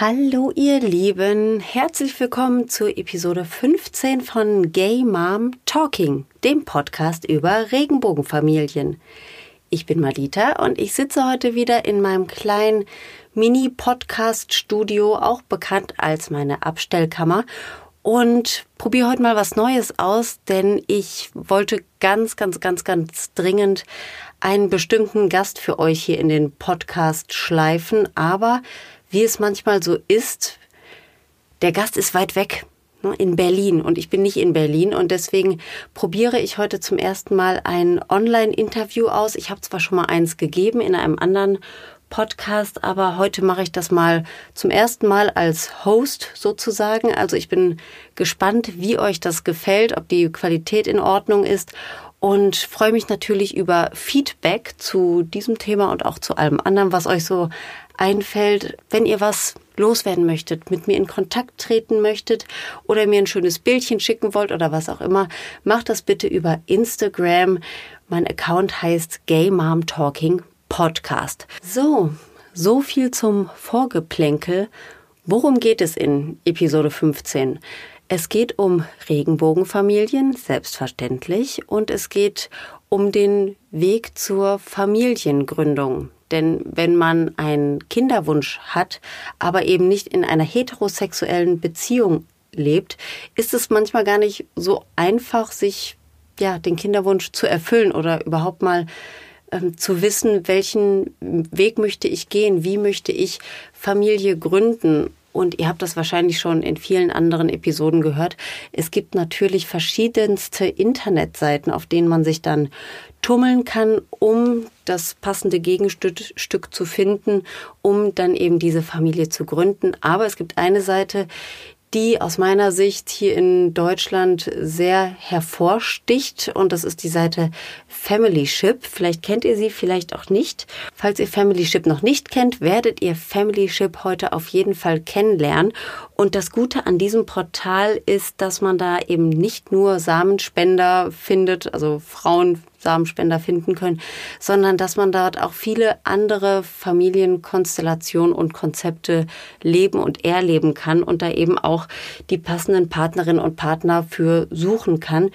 Hallo ihr Lieben, herzlich willkommen zur Episode 15 von Gay Mom Talking, dem Podcast über Regenbogenfamilien. Ich bin Madita und ich sitze heute wieder in meinem kleinen Mini-Podcast-Studio, auch bekannt als meine Abstellkammer und probiere heute mal was Neues aus, denn ich wollte ganz, ganz, ganz, ganz dringend einen bestimmten Gast für euch hier in den Podcast schleifen, aber wie es manchmal so ist, der Gast ist weit weg ne, in Berlin und ich bin nicht in Berlin und deswegen probiere ich heute zum ersten Mal ein Online-Interview aus. Ich habe zwar schon mal eins gegeben in einem anderen Podcast, aber heute mache ich das mal zum ersten Mal als Host sozusagen. Also ich bin gespannt, wie euch das gefällt, ob die Qualität in Ordnung ist und freue mich natürlich über Feedback zu diesem Thema und auch zu allem anderen, was euch so einfällt. Wenn ihr was loswerden möchtet, mit mir in Kontakt treten möchtet oder mir ein schönes Bildchen schicken wollt oder was auch immer, macht das bitte über Instagram. Mein Account heißt Gay Mom Talking Podcast. So, so viel zum Vorgeplänkel. Worum geht es in Episode 15? Es geht um Regenbogenfamilien, selbstverständlich, und es geht um den Weg zur Familiengründung. Denn wenn man einen Kinderwunsch hat, aber eben nicht in einer heterosexuellen Beziehung lebt, ist es manchmal gar nicht so einfach, sich ja den Kinderwunsch zu erfüllen oder überhaupt mal ähm, zu wissen, welchen Weg möchte ich gehen, wie möchte ich Familie gründen und ihr habt das wahrscheinlich schon in vielen anderen Episoden gehört. Es gibt natürlich verschiedenste Internetseiten, auf denen man sich dann tummeln kann, um das passende Gegenstück zu finden, um dann eben diese Familie zu gründen. Aber es gibt eine Seite, die aus meiner Sicht hier in Deutschland sehr hervorsticht. Und das ist die Seite Family Ship. Vielleicht kennt ihr sie, vielleicht auch nicht. Falls ihr Family Ship noch nicht kennt, werdet ihr Family Ship heute auf jeden Fall kennenlernen. Und das Gute an diesem Portal ist, dass man da eben nicht nur Samenspender findet, also Frauen Samenspender finden können, sondern dass man dort auch viele andere Familienkonstellationen und Konzepte leben und erleben kann und da eben auch die passenden Partnerinnen und Partner für suchen kann.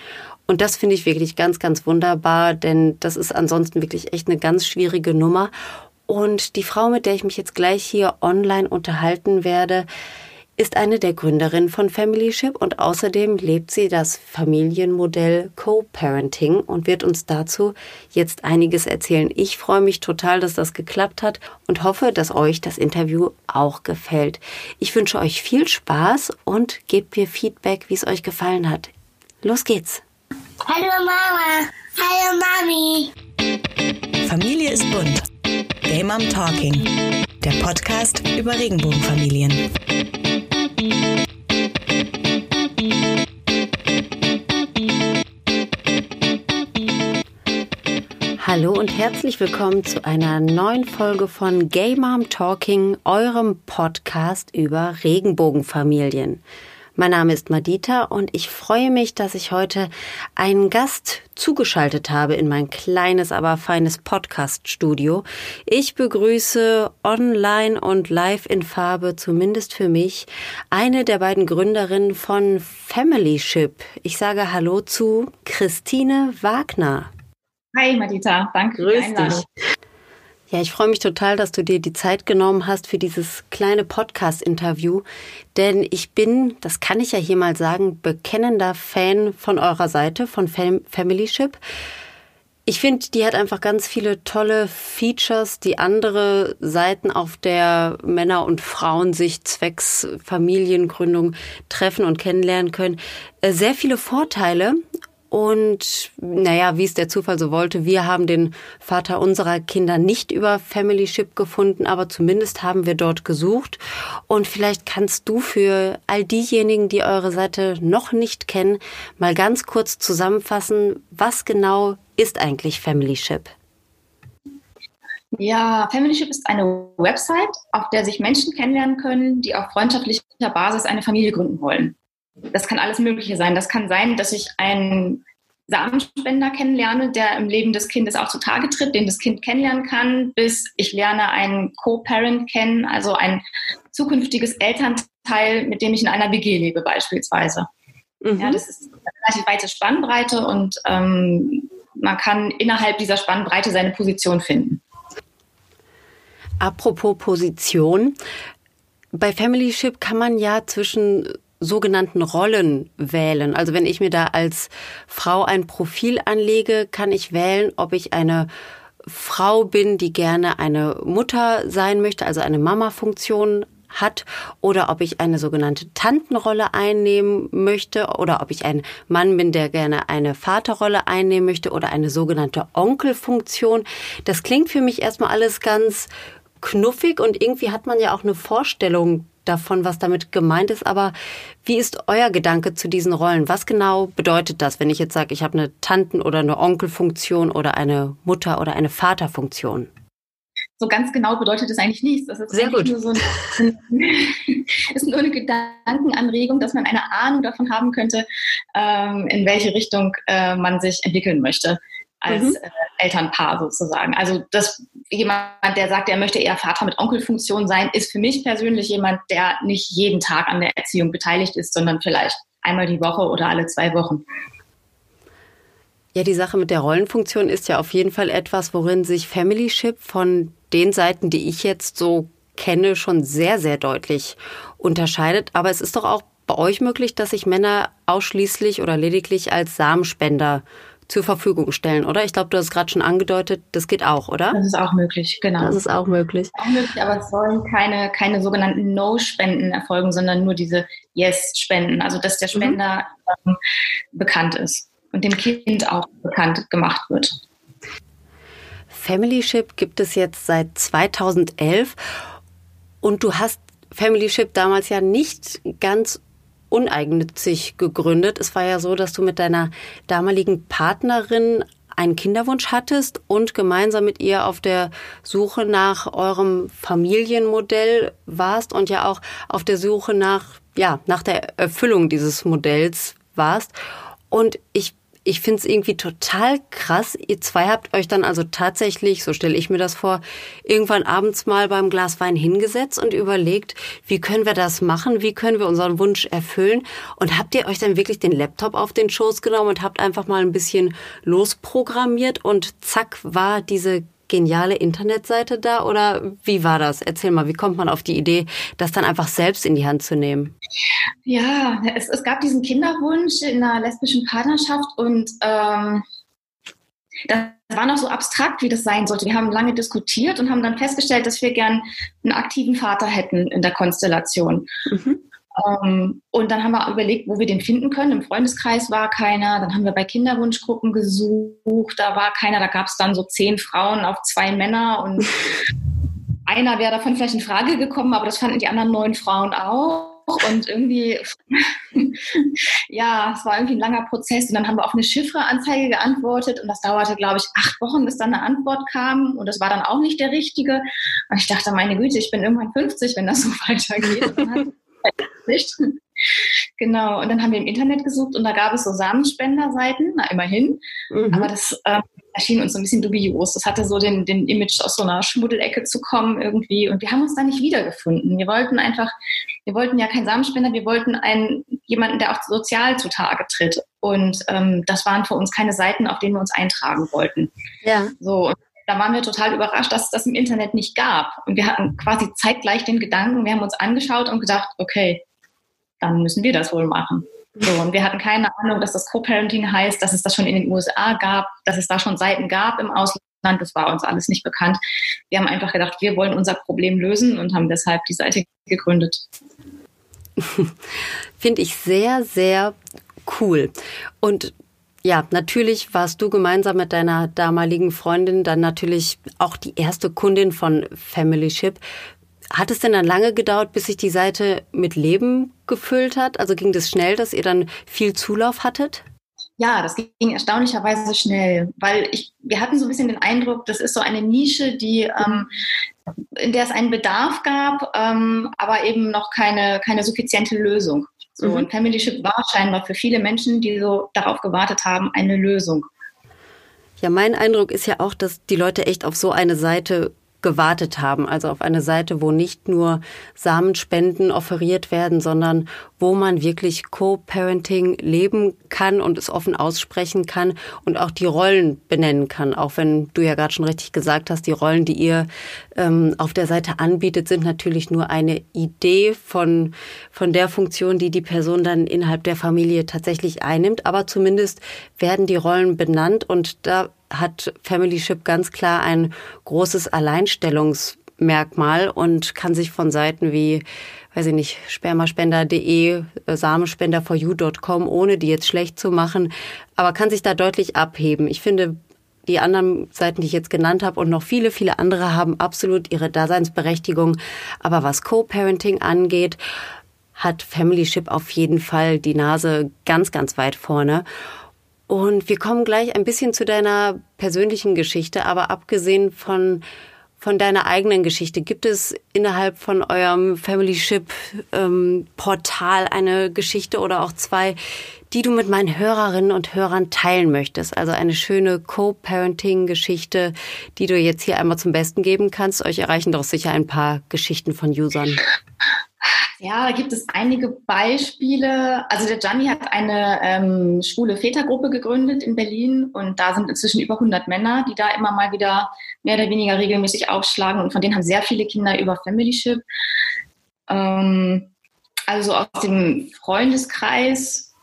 Und das finde ich wirklich ganz, ganz wunderbar, denn das ist ansonsten wirklich echt eine ganz schwierige Nummer. Und die Frau, mit der ich mich jetzt gleich hier online unterhalten werde, ist eine der Gründerinnen von Familyship und außerdem lebt sie das Familienmodell Co-Parenting und wird uns dazu jetzt einiges erzählen. Ich freue mich total, dass das geklappt hat und hoffe, dass euch das Interview auch gefällt. Ich wünsche euch viel Spaß und gebt mir Feedback, wie es euch gefallen hat. Los geht's! Hallo Mama! Hallo Mami! Familie ist bunt. Game Mom Talking. Der Podcast über Regenbogenfamilien. Hallo und herzlich willkommen zu einer neuen Folge von Gay Mom Talking, eurem Podcast über Regenbogenfamilien. Mein Name ist Madita und ich freue mich, dass ich heute einen Gast zugeschaltet habe in mein kleines, aber feines Podcast-Studio. Ich begrüße online und live in Farbe, zumindest für mich, eine der beiden Gründerinnen von Familyship. Ich sage Hallo zu Christine Wagner. Hi Madita, danke Grüß für die Einladung. Dich. Ja, ich freue mich total, dass du dir die Zeit genommen hast für dieses kleine Podcast-Interview. Denn ich bin, das kann ich ja hier mal sagen, bekennender Fan von eurer Seite, von Fam Familyship. Ich finde, die hat einfach ganz viele tolle Features, die andere Seiten auf der Männer- und Frauensicht zwecks Familiengründung treffen und kennenlernen können. Äh, sehr viele Vorteile und naja, wie es der Zufall so wollte, wir haben den Vater unserer Kinder nicht über Familyship gefunden, aber zumindest haben wir dort gesucht. Und vielleicht kannst du für all diejenigen, die eure Seite noch nicht kennen, mal ganz kurz zusammenfassen, was genau ist eigentlich Familyship? Ja, Familyship ist eine Website, auf der sich Menschen kennenlernen können, die auf freundschaftlicher Basis eine Familie gründen wollen. Das kann alles Mögliche sein. Das kann sein, dass ich einen Samenspender kennenlerne, der im Leben des Kindes auch zutage tritt, den das Kind kennenlernen kann, bis ich lerne einen Co-Parent kennen, also ein zukünftiges Elternteil, mit dem ich in einer WG lebe beispielsweise. Mhm. Ja, das ist eine relativ weite Spannbreite und ähm, man kann innerhalb dieser Spannbreite seine Position finden. Apropos Position. Bei Family Ship kann man ja zwischen sogenannten Rollen wählen. Also wenn ich mir da als Frau ein Profil anlege, kann ich wählen, ob ich eine Frau bin, die gerne eine Mutter sein möchte, also eine Mama-Funktion hat oder ob ich eine sogenannte Tantenrolle einnehmen möchte oder ob ich ein Mann bin, der gerne eine Vaterrolle einnehmen möchte oder eine sogenannte Onkelfunktion. Das klingt für mich erstmal alles ganz knuffig und irgendwie hat man ja auch eine Vorstellung davon, was damit gemeint ist. Aber wie ist euer Gedanke zu diesen Rollen? Was genau bedeutet das, wenn ich jetzt sage, ich habe eine Tanten- oder eine Onkelfunktion oder eine Mutter- oder eine Vaterfunktion? so ganz genau bedeutet es eigentlich nichts. Das ist Sehr gut. Nur so ein, ist nur eine Gedankenanregung, dass man eine Ahnung davon haben könnte, ähm, in welche Richtung äh, man sich entwickeln möchte als mhm. äh, Elternpaar sozusagen. Also das jemand, der sagt, er möchte eher Vater mit Onkelfunktion sein, ist für mich persönlich jemand, der nicht jeden Tag an der Erziehung beteiligt ist, sondern vielleicht einmal die Woche oder alle zwei Wochen. Ja, die Sache mit der Rollenfunktion ist ja auf jeden Fall etwas, worin sich Family Ship von den Seiten, die ich jetzt so kenne, schon sehr, sehr deutlich unterscheidet. Aber es ist doch auch bei euch möglich, dass sich Männer ausschließlich oder lediglich als Samenspender zur Verfügung stellen, oder? Ich glaube, du hast gerade schon angedeutet, das geht auch, oder? Das ist auch möglich, genau. Das ist auch möglich. Auch möglich, aber es sollen keine, keine sogenannten No-Spenden erfolgen, sondern nur diese Yes-Spenden, also dass der mhm. Spender mhm. ähm, bekannt ist und dem Kind auch bekannt gemacht wird. Familyship gibt es jetzt seit 2011 und du hast Familyship damals ja nicht ganz uneigennützig gegründet. Es war ja so, dass du mit deiner damaligen Partnerin einen Kinderwunsch hattest und gemeinsam mit ihr auf der Suche nach eurem Familienmodell warst und ja auch auf der Suche nach, ja, nach der Erfüllung dieses Modells warst. Und ich ich finde es irgendwie total krass. Ihr zwei habt euch dann also tatsächlich, so stelle ich mir das vor, irgendwann abends mal beim Glas Wein hingesetzt und überlegt, wie können wir das machen, wie können wir unseren Wunsch erfüllen. Und habt ihr euch dann wirklich den Laptop auf den Schoß genommen und habt einfach mal ein bisschen losprogrammiert und zack war diese geniale Internetseite da oder wie war das? Erzähl mal, wie kommt man auf die Idee, das dann einfach selbst in die Hand zu nehmen? Ja, es, es gab diesen Kinderwunsch in einer lesbischen Partnerschaft und ähm, das war noch so abstrakt, wie das sein sollte. Wir haben lange diskutiert und haben dann festgestellt, dass wir gern einen aktiven Vater hätten in der Konstellation. Mhm. Ähm, und dann haben wir überlegt, wo wir den finden können. Im Freundeskreis war keiner. Dann haben wir bei Kinderwunschgruppen gesucht. Da war keiner. Da gab es dann so zehn Frauen auf zwei Männer. Und einer wäre davon vielleicht in Frage gekommen, aber das fanden die anderen neun Frauen auch. Und irgendwie, ja, es war irgendwie ein langer Prozess. Und dann haben wir auf eine Chiffre-Anzeige geantwortet. Und das dauerte, glaube ich, acht Wochen, bis dann eine Antwort kam. Und das war dann auch nicht der richtige. Und ich dachte, meine Güte, ich bin irgendwann 50, wenn das so weitergeht nicht. Genau, und dann haben wir im Internet gesucht und da gab es so Samenspenderseiten, na immerhin. Mhm. Aber das ähm, erschien uns so ein bisschen dubios. Das hatte so den, den Image aus so einer Schmuddelecke zu kommen irgendwie. Und wir haben uns da nicht wiedergefunden. Wir wollten einfach, wir wollten ja keinen Samenspender, wir wollten einen, jemanden, der auch sozial zutage tritt. Und ähm, das waren für uns keine Seiten, auf denen wir uns eintragen wollten. Ja. So, und da waren wir total überrascht, dass es das im Internet nicht gab. Und wir hatten quasi zeitgleich den Gedanken, wir haben uns angeschaut und gedacht, okay, dann müssen wir das wohl machen. So, und wir hatten keine Ahnung, dass das Co-Parenting heißt, dass es das schon in den USA gab, dass es da schon Seiten gab im Ausland. Das war uns alles nicht bekannt. Wir haben einfach gedacht, wir wollen unser Problem lösen und haben deshalb die Seite gegründet. Finde ich sehr, sehr cool. Und ja, natürlich warst du gemeinsam mit deiner damaligen Freundin dann natürlich auch die erste Kundin von Family Ship. Hat es denn dann lange gedauert, bis sich die Seite mit Leben gefüllt hat? Also ging das schnell, dass ihr dann viel Zulauf hattet? Ja, das ging erstaunlicherweise schnell, weil ich, wir hatten so ein bisschen den Eindruck, das ist so eine Nische, die, ähm, in der es einen Bedarf gab, ähm, aber eben noch keine, keine suffiziente Lösung. So, mhm. und Familyship war scheinbar für viele Menschen, die so darauf gewartet haben, eine Lösung. Ja, mein Eindruck ist ja auch, dass die Leute echt auf so eine Seite gewartet haben. Also auf eine Seite, wo nicht nur Samenspenden offeriert werden, sondern wo man wirklich Co-Parenting leben kann und es offen aussprechen kann und auch die Rollen benennen kann. Auch wenn du ja gerade schon richtig gesagt hast, die Rollen, die ihr ähm, auf der Seite anbietet, sind natürlich nur eine Idee von, von der Funktion, die die Person dann innerhalb der Familie tatsächlich einnimmt. Aber zumindest werden die Rollen benannt und da hat Family Ship ganz klar ein großes Alleinstellungsmerkmal und kann sich von Seiten wie weiß ich nicht, spermaspender.de, äh, samenspenderforyou.com, ohne die jetzt schlecht zu machen, aber kann sich da deutlich abheben. Ich finde, die anderen Seiten, die ich jetzt genannt habe und noch viele, viele andere haben absolut ihre Daseinsberechtigung. Aber was Co-Parenting angeht, hat Family Ship auf jeden Fall die Nase ganz, ganz weit vorne. Und wir kommen gleich ein bisschen zu deiner persönlichen Geschichte, aber abgesehen von, von deiner eigenen Geschichte, gibt es innerhalb von eurem Family Ship ähm, Portal eine Geschichte oder auch zwei, die du mit meinen Hörerinnen und Hörern teilen möchtest? Also eine schöne Co-Parenting-Geschichte, die du jetzt hier einmal zum Besten geben kannst. Euch erreichen doch sicher ein paar Geschichten von Usern. Ja, da gibt es einige Beispiele. Also der Gianni hat eine ähm, schwule Vätergruppe gegründet in Berlin und da sind inzwischen über 100 Männer, die da immer mal wieder mehr oder weniger regelmäßig aufschlagen und von denen haben sehr viele Kinder über Familyship. Ähm, also aus dem Freundeskreis,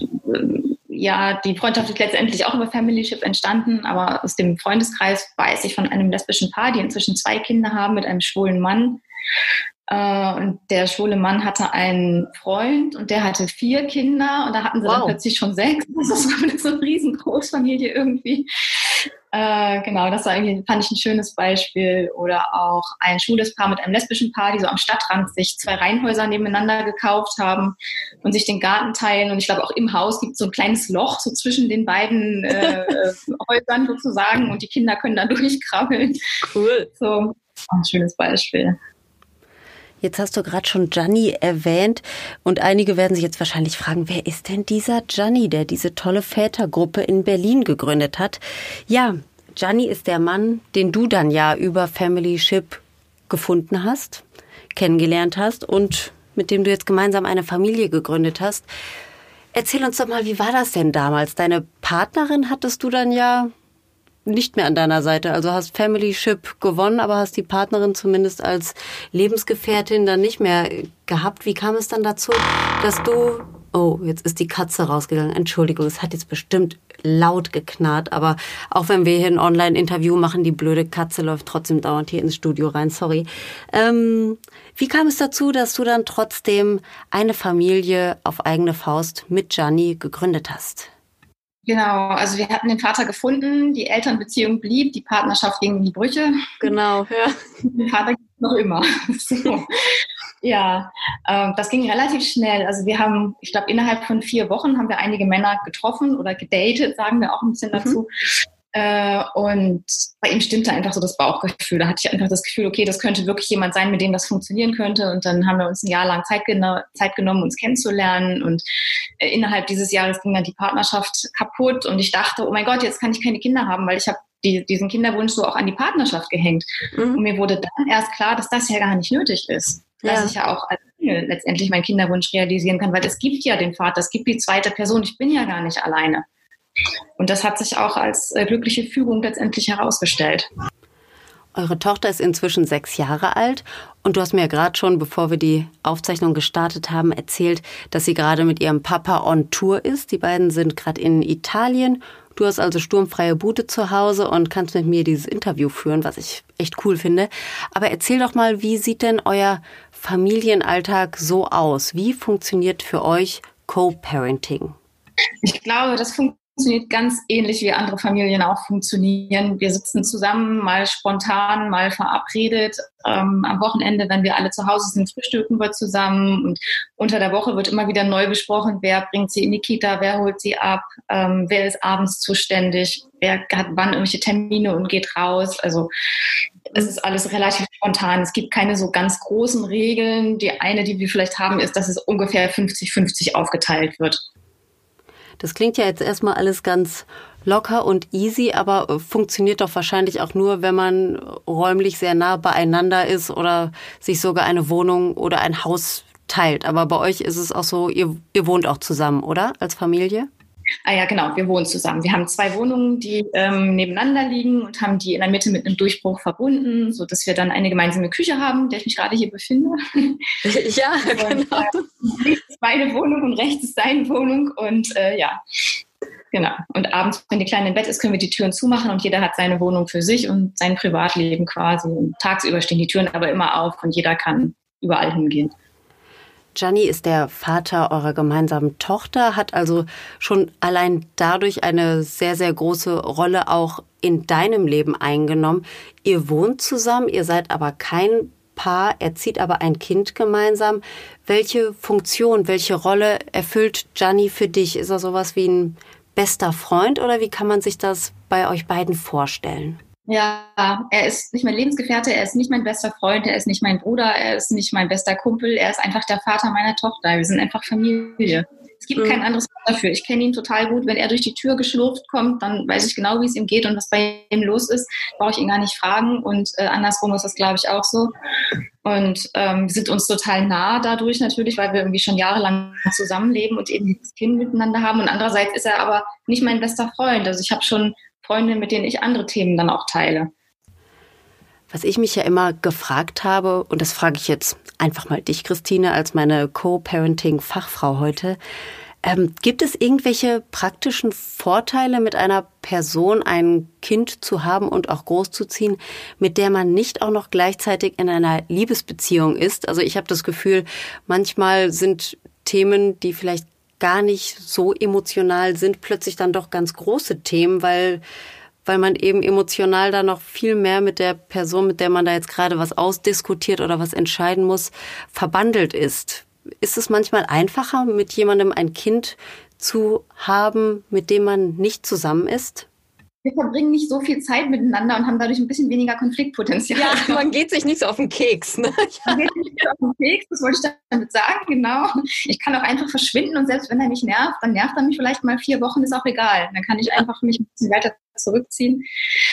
äh, ja, die Freundschaft ist letztendlich auch über Familyship entstanden, aber aus dem Freundeskreis weiß ich von einem lesbischen Paar, die inzwischen zwei Kinder haben mit einem schwulen Mann und der schwule Mann hatte einen Freund und der hatte vier Kinder und da hatten sie wow. dann plötzlich schon sechs. Das war so eine riesen Großfamilie irgendwie. Äh, genau, das war irgendwie, fand ich ein schönes Beispiel. Oder auch ein schwules Paar mit einem lesbischen Paar, die so am Stadtrand sich zwei Reihenhäuser nebeneinander gekauft haben und sich den Garten teilen. Und ich glaube, auch im Haus gibt es so ein kleines Loch so zwischen den beiden äh, Häusern sozusagen und die Kinder können da durchkrabbeln. Cool. So, ein schönes Beispiel. Jetzt hast du gerade schon Gianni erwähnt und einige werden sich jetzt wahrscheinlich fragen, wer ist denn dieser Gianni, der diese tolle Vätergruppe in Berlin gegründet hat? Ja, Gianni ist der Mann, den du dann ja über Family Ship gefunden hast, kennengelernt hast und mit dem du jetzt gemeinsam eine Familie gegründet hast. Erzähl uns doch mal, wie war das denn damals? Deine Partnerin hattest du dann ja nicht mehr an deiner Seite. Also hast Family Ship gewonnen, aber hast die Partnerin zumindest als Lebensgefährtin dann nicht mehr gehabt. Wie kam es dann dazu, dass du Oh, jetzt ist die Katze rausgegangen. Entschuldigung, es hat jetzt bestimmt laut geknarrt, aber auch wenn wir hier ein Online-Interview machen, die blöde Katze läuft trotzdem dauernd hier ins Studio rein, sorry. Ähm, wie kam es dazu, dass du dann trotzdem eine Familie auf eigene Faust mit Gianni gegründet hast? Genau, also wir hatten den Vater gefunden, die Elternbeziehung blieb, die Partnerschaft ging in die Brüche. Genau, ja. Den Vater gibt es noch immer. So. Ja, äh, das ging relativ schnell. Also wir haben, ich glaube, innerhalb von vier Wochen haben wir einige Männer getroffen oder gedatet, sagen wir auch ein bisschen mhm. Äh, und bei ihm stimmte einfach so das Bauchgefühl. Da hatte ich einfach das Gefühl, okay, das könnte wirklich jemand sein, mit dem das funktionieren könnte. Und dann haben wir uns ein Jahr lang Zeit, geno Zeit genommen, uns kennenzulernen. Und äh, innerhalb dieses Jahres ging dann die Partnerschaft kaputt. Und ich dachte, oh mein Gott, jetzt kann ich keine Kinder haben, weil ich habe die, diesen Kinderwunsch so auch an die Partnerschaft gehängt. Mhm. Und mir wurde dann erst klar, dass das ja gar nicht nötig ist. Ja. Dass ich ja auch als Single letztendlich meinen Kinderwunsch realisieren kann, weil es gibt ja den Vater, es gibt die zweite Person, ich bin ja gar nicht alleine. Und das hat sich auch als äh, glückliche Fügung letztendlich herausgestellt. Eure Tochter ist inzwischen sechs Jahre alt und du hast mir ja gerade schon, bevor wir die Aufzeichnung gestartet haben, erzählt, dass sie gerade mit ihrem Papa on Tour ist. Die beiden sind gerade in Italien. Du hast also sturmfreie Bute zu Hause und kannst mit mir dieses Interview führen, was ich echt cool finde. Aber erzähl doch mal, wie sieht denn euer Familienalltag so aus? Wie funktioniert für euch Co-Parenting? Ich glaube, das funktioniert funktioniert ganz ähnlich wie andere Familien auch funktionieren. Wir sitzen zusammen, mal spontan, mal verabredet. Ähm, am Wochenende, wenn wir alle zu Hause sind, frühstücken wir zusammen. Und unter der Woche wird immer wieder neu besprochen, wer bringt sie in die Kita, wer holt sie ab, ähm, wer ist abends zuständig, wer hat wann irgendwelche Termine und geht raus. Also es ist alles relativ spontan. Es gibt keine so ganz großen Regeln. Die eine, die wir vielleicht haben, ist, dass es ungefähr 50-50 aufgeteilt wird. Das klingt ja jetzt erstmal alles ganz locker und easy, aber äh, funktioniert doch wahrscheinlich auch nur, wenn man räumlich sehr nah beieinander ist oder sich sogar eine Wohnung oder ein Haus teilt. Aber bei euch ist es auch so, ihr, ihr wohnt auch zusammen, oder? Als Familie? Ah ja, genau, wir wohnen zusammen. Wir haben zwei Wohnungen, die ähm, nebeneinander liegen und haben die in der Mitte mit einem Durchbruch verbunden, sodass wir dann eine gemeinsame Küche haben, in der ich mich gerade hier befinde. Ja, genau. Und, äh, ist meine Wohnung und rechts ist seine Wohnung und äh, ja, Genau. Und abends, wenn die Kleine im Bett ist, können wir die Türen zumachen und jeder hat seine Wohnung für sich und sein Privatleben quasi. Und tagsüber stehen die Türen aber immer auf und jeder kann überall hingehen. Gianni ist der Vater eurer gemeinsamen Tochter, hat also schon allein dadurch eine sehr, sehr große Rolle auch in deinem Leben eingenommen. Ihr wohnt zusammen, ihr seid aber kein Paar, erzieht aber ein Kind gemeinsam. Welche Funktion, welche Rolle erfüllt Gianni für dich? Ist er sowas wie ein bester Freund oder wie kann man sich das bei euch beiden vorstellen? Ja, er ist nicht mein Lebensgefährte, er ist nicht mein bester Freund, er ist nicht mein Bruder, er ist nicht mein bester Kumpel, er ist einfach der Vater meiner Tochter. Wir sind einfach Familie. Es gibt mhm. kein anderes Wort dafür. Ich kenne ihn total gut. Wenn er durch die Tür geschlurft kommt, dann weiß ich genau, wie es ihm geht und was bei ihm los ist. Brauche ich ihn gar nicht fragen. Und äh, andersrum ist das, glaube ich, auch so. Und ähm, wir sind uns total nah dadurch natürlich, weil wir irgendwie schon jahrelang zusammenleben und eben dieses Kind miteinander haben. Und andererseits ist er aber nicht mein bester Freund. Also ich habe schon Freundinnen, mit denen ich andere Themen dann auch teile. Was ich mich ja immer gefragt habe, und das frage ich jetzt einfach mal dich, Christine, als meine Co-Parenting-Fachfrau heute, ähm, gibt es irgendwelche praktischen Vorteile, mit einer Person ein Kind zu haben und auch großzuziehen, mit der man nicht auch noch gleichzeitig in einer Liebesbeziehung ist? Also ich habe das Gefühl, manchmal sind Themen, die vielleicht gar nicht so emotional sind, plötzlich dann doch ganz große Themen, weil weil man eben emotional da noch viel mehr mit der Person, mit der man da jetzt gerade was ausdiskutiert oder was entscheiden muss, verbandelt ist. Ist es manchmal einfacher, mit jemandem ein Kind zu haben, mit dem man nicht zusammen ist? Wir verbringen nicht so viel Zeit miteinander und haben dadurch ein bisschen weniger Konfliktpotenzial. Ja, man geht sich nicht so auf den Keks. Ne? Man geht sich nicht auf den Keks, das wollte ich damit sagen, genau. Ich kann auch einfach verschwinden und selbst wenn er mich nervt, dann nervt er mich vielleicht mal vier Wochen, ist auch egal. Dann kann ich einfach mich ein bisschen weiter zurückziehen.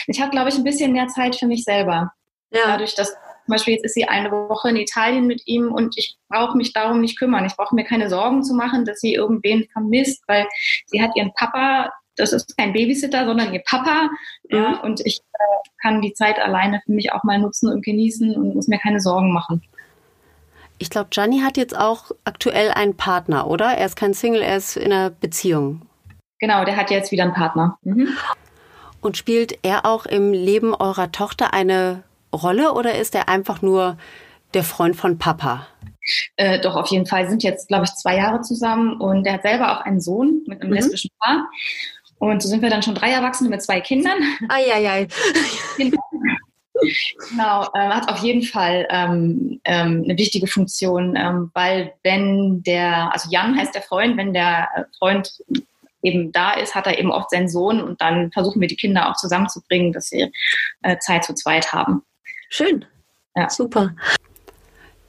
Ich habe, glaube ich, ein bisschen mehr Zeit für mich selber. Ja. Dadurch, dass zum Beispiel jetzt ist sie eine Woche in Italien mit ihm und ich brauche mich darum nicht kümmern. Ich brauche mir keine Sorgen zu machen, dass sie irgendwen vermisst, weil sie hat ihren Papa das ist kein Babysitter, sondern ihr Papa. Mhm. Ja, und ich äh, kann die Zeit alleine für mich auch mal nutzen und genießen und muss mir keine Sorgen machen. Ich glaube, Gianni hat jetzt auch aktuell einen Partner, oder? Er ist kein Single, er ist in einer Beziehung. Genau, der hat jetzt wieder einen Partner. Mhm. Und spielt er auch im Leben eurer Tochter eine Rolle oder ist er einfach nur der Freund von Papa? Äh, doch, auf jeden Fall sind jetzt, glaube ich, zwei Jahre zusammen und er hat selber auch einen Sohn mit einem mhm. lesbischen Paar. Und so sind wir dann schon drei Erwachsene mit zwei Kindern. Eieiei. Genau, äh, hat auf jeden Fall ähm, ähm, eine wichtige Funktion, ähm, weil wenn der, also Jan heißt der Freund, wenn der Freund eben da ist, hat er eben oft seinen Sohn und dann versuchen wir die Kinder auch zusammenzubringen, dass sie äh, Zeit zu zweit haben. Schön. Ja. Super.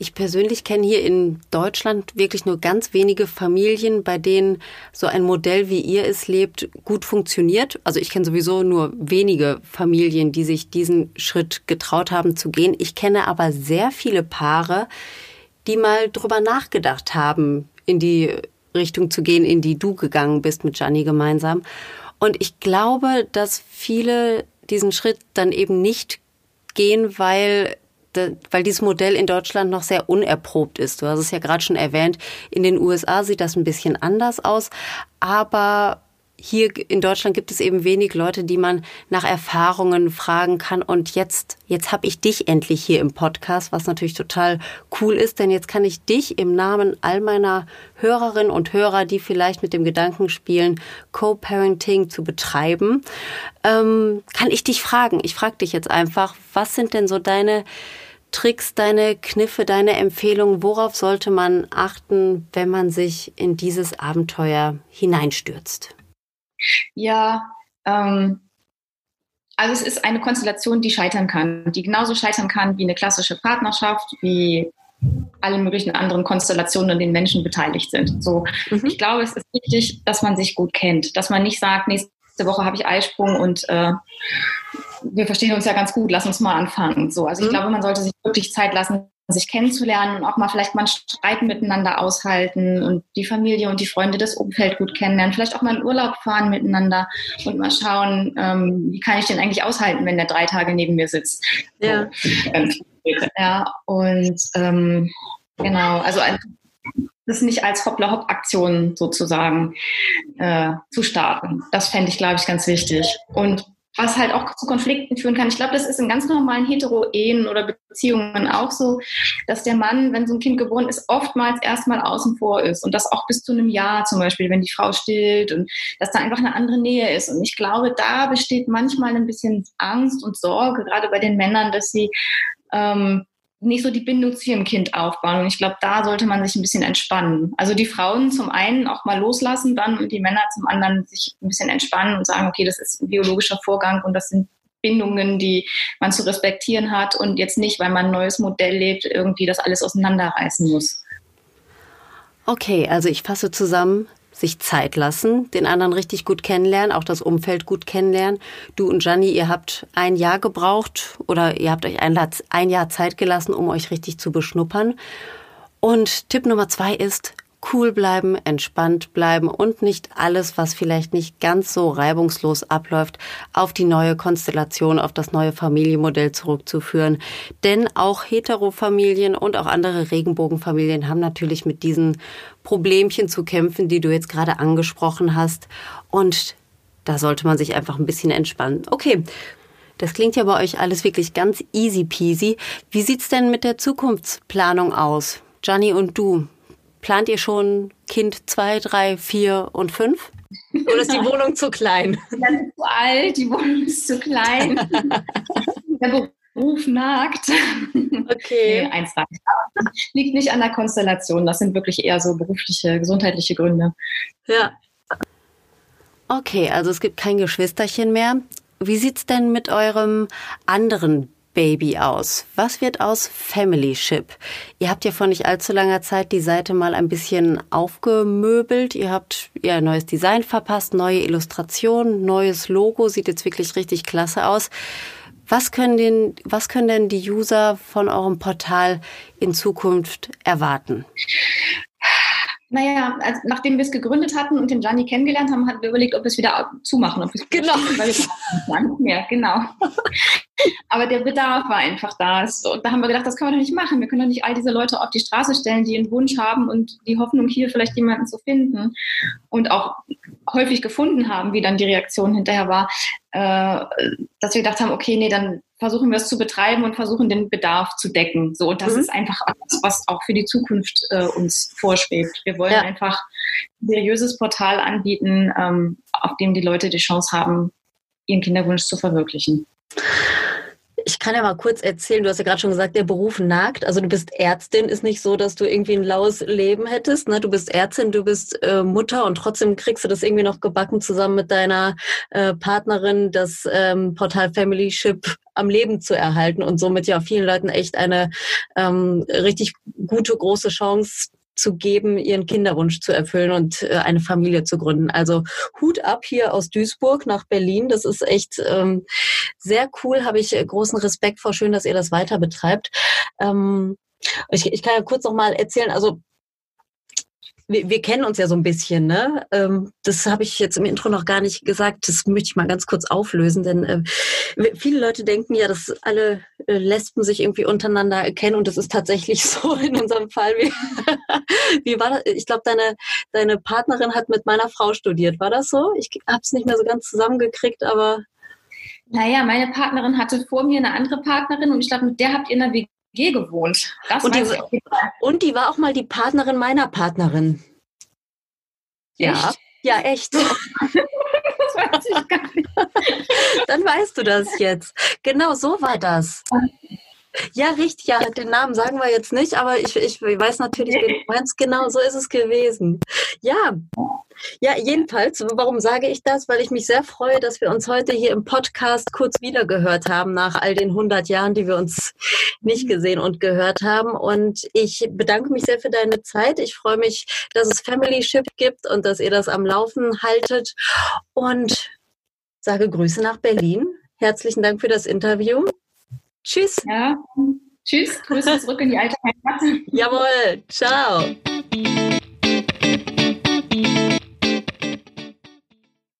Ich persönlich kenne hier in Deutschland wirklich nur ganz wenige Familien, bei denen so ein Modell wie ihr es lebt, gut funktioniert. Also ich kenne sowieso nur wenige Familien, die sich diesen Schritt getraut haben zu gehen. Ich kenne aber sehr viele Paare, die mal drüber nachgedacht haben, in die Richtung zu gehen, in die du gegangen bist mit Gianni gemeinsam. Und ich glaube, dass viele diesen Schritt dann eben nicht gehen, weil weil dieses Modell in Deutschland noch sehr unerprobt ist. Du hast es ja gerade schon erwähnt, in den USA sieht das ein bisschen anders aus, aber hier in Deutschland gibt es eben wenig Leute, die man nach Erfahrungen fragen kann. Und jetzt, jetzt habe ich dich endlich hier im Podcast, was natürlich total cool ist, denn jetzt kann ich dich im Namen all meiner Hörerinnen und Hörer, die vielleicht mit dem Gedanken spielen, Co-Parenting zu betreiben, ähm, kann ich dich fragen. Ich frage dich jetzt einfach, was sind denn so deine Tricks, deine Kniffe, deine Empfehlungen? Worauf sollte man achten, wenn man sich in dieses Abenteuer hineinstürzt? Ja, ähm, also es ist eine Konstellation, die scheitern kann, die genauso scheitern kann wie eine klassische Partnerschaft, wie alle möglichen anderen Konstellationen und den Menschen beteiligt sind. So, mhm. ich glaube, es ist wichtig, dass man sich gut kennt, dass man nicht sagt, nächste Woche habe ich Eisprung und äh, wir verstehen uns ja ganz gut, lass uns mal anfangen. So, also ich mhm. glaube, man sollte sich wirklich Zeit lassen, sich kennenzulernen und auch mal vielleicht mal Streiten miteinander aushalten und die Familie und die Freunde, das Umfeld gut kennenlernen, vielleicht auch mal in Urlaub fahren miteinander und mal schauen, ähm, wie kann ich den eigentlich aushalten, wenn der drei Tage neben mir sitzt. Ja. So, ja, und ähm, genau, also das nicht als Hoppla-Hopp-Aktion sozusagen äh, zu starten. Das fände ich, glaube ich, ganz wichtig. Und was halt auch zu Konflikten führen kann. Ich glaube, das ist in ganz normalen Hetero-Ehen oder Beziehungen auch so, dass der Mann, wenn so ein Kind geboren ist, oftmals erstmal außen vor ist und das auch bis zu einem Jahr zum Beispiel, wenn die Frau stillt und dass da einfach eine andere Nähe ist. Und ich glaube, da besteht manchmal ein bisschen Angst und Sorge, gerade bei den Männern, dass sie ähm, nicht so die Bindung zu ihrem Kind aufbauen. Und ich glaube, da sollte man sich ein bisschen entspannen. Also die Frauen zum einen auch mal loslassen dann und die Männer zum anderen sich ein bisschen entspannen und sagen, okay, das ist ein biologischer Vorgang und das sind Bindungen, die man zu respektieren hat und jetzt nicht, weil man ein neues Modell lebt, irgendwie das alles auseinanderreißen muss. Okay, also ich fasse zusammen, sich Zeit lassen, den anderen richtig gut kennenlernen, auch das Umfeld gut kennenlernen. Du und Gianni, ihr habt ein Jahr gebraucht oder ihr habt euch ein, ein Jahr Zeit gelassen, um euch richtig zu beschnuppern. Und Tipp Nummer zwei ist, cool bleiben, entspannt bleiben und nicht alles, was vielleicht nicht ganz so reibungslos abläuft, auf die neue Konstellation, auf das neue Familienmodell zurückzuführen. Denn auch Heterofamilien und auch andere Regenbogenfamilien haben natürlich mit diesen Problemchen zu kämpfen, die du jetzt gerade angesprochen hast. Und da sollte man sich einfach ein bisschen entspannen. Okay. Das klingt ja bei euch alles wirklich ganz easy peasy. Wie sieht's denn mit der Zukunftsplanung aus? Gianni und du, Plant ihr schon Kind zwei, drei, vier und fünf? Oder ist die Wohnung zu klein? Das ist zu alt, die Wohnung ist zu klein. Der Beruf nagt. Okay. Nee, eins Liegt nicht an der Konstellation. Das sind wirklich eher so berufliche, gesundheitliche Gründe. Ja. Okay, also es gibt kein Geschwisterchen mehr. Wie sieht es denn mit eurem anderen Baby aus? Was wird aus Family Ship? Ihr habt ja vor nicht allzu langer Zeit die Seite mal ein bisschen aufgemöbelt. Ihr habt ihr ein neues Design verpasst, neue Illustrationen, neues Logo, sieht jetzt wirklich richtig klasse aus. Was können, denn, was können denn die User von eurem Portal in Zukunft erwarten? Naja, also nachdem wir es gegründet hatten und den Gianni kennengelernt haben, hatten wir überlegt, ob wir es wieder zumachen. Ob genau. Weil wir nicht mehr, genau. Aber der Bedarf war einfach da. Und da haben wir gedacht, das können wir doch nicht machen. Wir können doch nicht all diese Leute auf die Straße stellen, die einen Wunsch haben und die Hoffnung, hier vielleicht jemanden zu finden und auch häufig gefunden haben, wie dann die Reaktion hinterher war, äh, dass wir gedacht haben, okay, nee, dann versuchen wir es zu betreiben und versuchen den Bedarf zu decken. So, und das mhm. ist einfach etwas, was auch für die Zukunft äh, uns vorschwebt. Wir wollen ja. einfach ein seriöses Portal anbieten, ähm, auf dem die Leute die Chance haben, ihren Kinderwunsch zu verwirklichen. Ich kann ja mal kurz erzählen, du hast ja gerade schon gesagt, der Beruf nagt. Also du bist Ärztin, ist nicht so, dass du irgendwie ein laues Leben hättest. Ne? Du bist Ärztin, du bist äh, Mutter und trotzdem kriegst du das irgendwie noch gebacken zusammen mit deiner äh, Partnerin, das ähm, Portal Family Ship am Leben zu erhalten und somit ja vielen Leuten echt eine ähm, richtig gute, große Chance zu geben, ihren Kinderwunsch zu erfüllen und äh, eine Familie zu gründen. Also Hut ab hier aus Duisburg nach Berlin. Das ist echt ähm, sehr cool. Habe ich großen Respekt vor. Schön, dass ihr das weiter betreibt. Ähm, ich, ich kann ja kurz noch mal erzählen. Also wir, wir kennen uns ja so ein bisschen, ne? Ähm, das habe ich jetzt im Intro noch gar nicht gesagt. Das möchte ich mal ganz kurz auflösen, denn äh, viele Leute denken ja, dass alle äh, Lesben sich irgendwie untereinander kennen und das ist tatsächlich so in unserem Fall. Wie, wie war das? Ich glaube, deine, deine Partnerin hat mit meiner Frau studiert. War das so? Ich habe es nicht mehr so ganz zusammengekriegt, aber naja, meine Partnerin hatte vor mir eine andere Partnerin und ich glaube, mit der habt ihr in der WG gewohnt. Das und, die, und die war auch mal die Partnerin meiner Partnerin. Ja. Echt? Ja, echt. das weiß ich gar nicht. Dann weißt du das jetzt. Genau so war das. Ja, richtig, ja, den Namen sagen wir jetzt nicht, aber ich, ich weiß natürlich, wen du meinst, genau so ist es gewesen. Ja, ja, jedenfalls, warum sage ich das? Weil ich mich sehr freue, dass wir uns heute hier im Podcast kurz wiedergehört haben nach all den 100 Jahren, die wir uns nicht gesehen und gehört haben. Und ich bedanke mich sehr für deine Zeit. Ich freue mich, dass es Family Ship gibt und dass ihr das am Laufen haltet. Und sage Grüße nach Berlin. Herzlichen Dank für das Interview. Tschüss. Ja, tschüss. Grüße zurück in die alte Heimat. Jawohl. Ciao.